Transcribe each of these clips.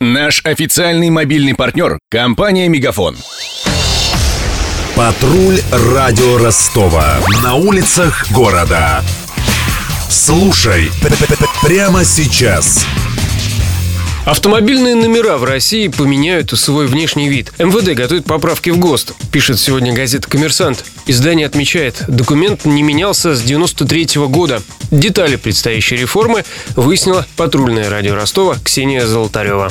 Наш официальный мобильный партнер – компания «Мегафон». Патруль радио Ростова. На улицах города. Слушай прямо сейчас. Автомобильные номера в России поменяют свой внешний вид. МВД готовит поправки в ГОСТ, пишет сегодня газета «Коммерсант». Издание отмечает, документ не менялся с 93 -го года. Детали предстоящей реформы выяснила патрульное радио Ростова Ксения Золотарева.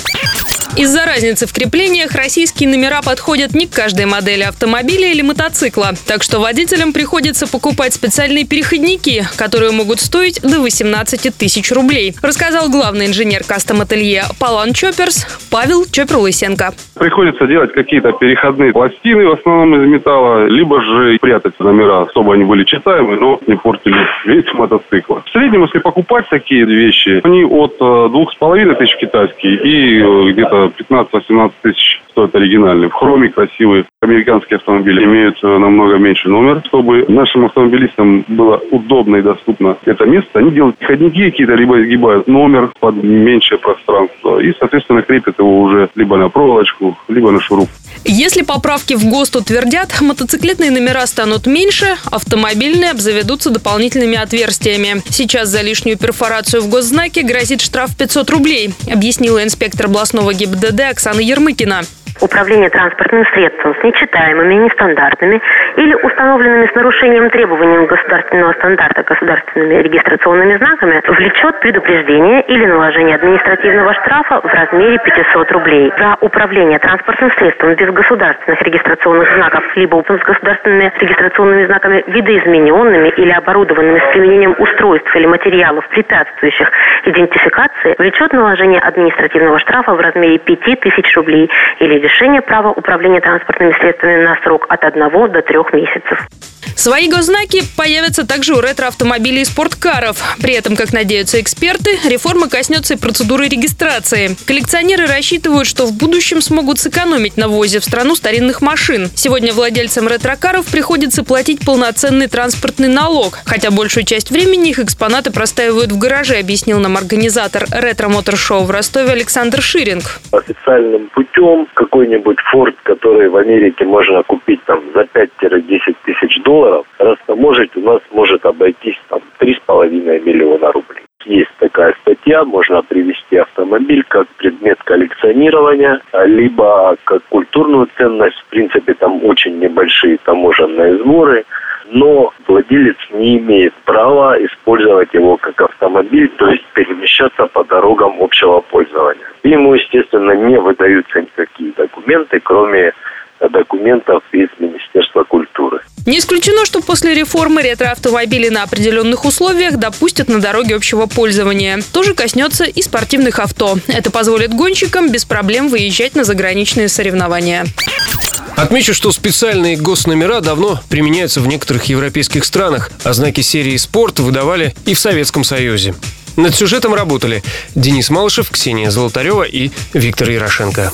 Из-за разницы в креплениях российские номера подходят не к каждой модели автомобиля или мотоцикла. Так что водителям приходится покупать специальные переходники, которые могут стоить до 18 тысяч рублей. Рассказал главный инженер кастом-ателье Палан Чоперс Павел Чопер-Лысенко. Приходится делать какие-то переходные пластины, в основном из металла, либо же прятать номера, чтобы они были читаемые, но не портили весь мотоцикл. В среднем, если покупать такие вещи, они от э, двух с половиной тысяч китайских и э, где-то 15-18 тысяч стоит оригинальный. В хроме красивый. Американские автомобили имеют э, намного меньше номер. Чтобы нашим автомобилистам было удобно и доступно это место, они делают ходники какие-то, либо изгибают номер под меньшее пространство. И, соответственно, крепят его уже либо на проволочку, либо на шуруп. Если поправки в ГОСТ утвердят, мотоциклетные номера станут меньше, автомобильные обзаведутся дополнительными отверстиями. Сейчас за лишнюю перфорацию в госзнаке грозит штраф 500 рублей, объяснила инспектор областного ГИБДД Оксана Ермыкина управления транспортным средством с нечитаемыми, нестандартными или установленными с нарушением требований государственного стандарта государственными регистрационными знаками влечет предупреждение или наложение административного штрафа в размере 500 рублей. За управление транспортным средством без государственных регистрационных знаков либо с государственными регистрационными знаками видоизмененными или оборудованными с применением устройств или материалов, препятствующих идентификации, влечет наложение административного штрафа в размере 5000 рублей или лишение права управления транспортными средствами на срок от 1 до 3 месяцев. Свои госзнаки появятся также у ретро-автомобилей и спорткаров. При этом, как надеются эксперты, реформа коснется и процедуры регистрации. Коллекционеры рассчитывают, что в будущем смогут сэкономить на ввозе в страну старинных машин. Сегодня владельцам ретро-каров приходится платить полноценный транспортный налог, хотя большую часть времени их экспонаты простаивают в гараже, объяснил нам организатор ретро-мотор-шоу в Ростове Александр Ширинг. Официальным путем какой-нибудь Ford, который в Америке можно купить там за 5-10 тысяч долларов, растаможить у нас может обойтись там 3,5 миллиона рублей. Есть такая статья, можно привести автомобиль как предмет коллекционирования, либо как культурную ценность. В принципе, там очень небольшие таможенные сборы но владелец не имеет права использовать его как автомобиль, то есть перемещаться по дорогам общего пользования. Ему, естественно, не выдаются никакие документы, кроме документов из. Не исключено, что после реформы ретроавтомобили на определенных условиях допустят на дороге общего пользования. Тоже коснется и спортивных авто. Это позволит гонщикам без проблем выезжать на заграничные соревнования. Отмечу, что специальные госномера давно применяются в некоторых европейских странах, а знаки серии «Спорт» выдавали и в Советском Союзе. Над сюжетом работали Денис Малышев, Ксения Золотарева и Виктор Ярошенко.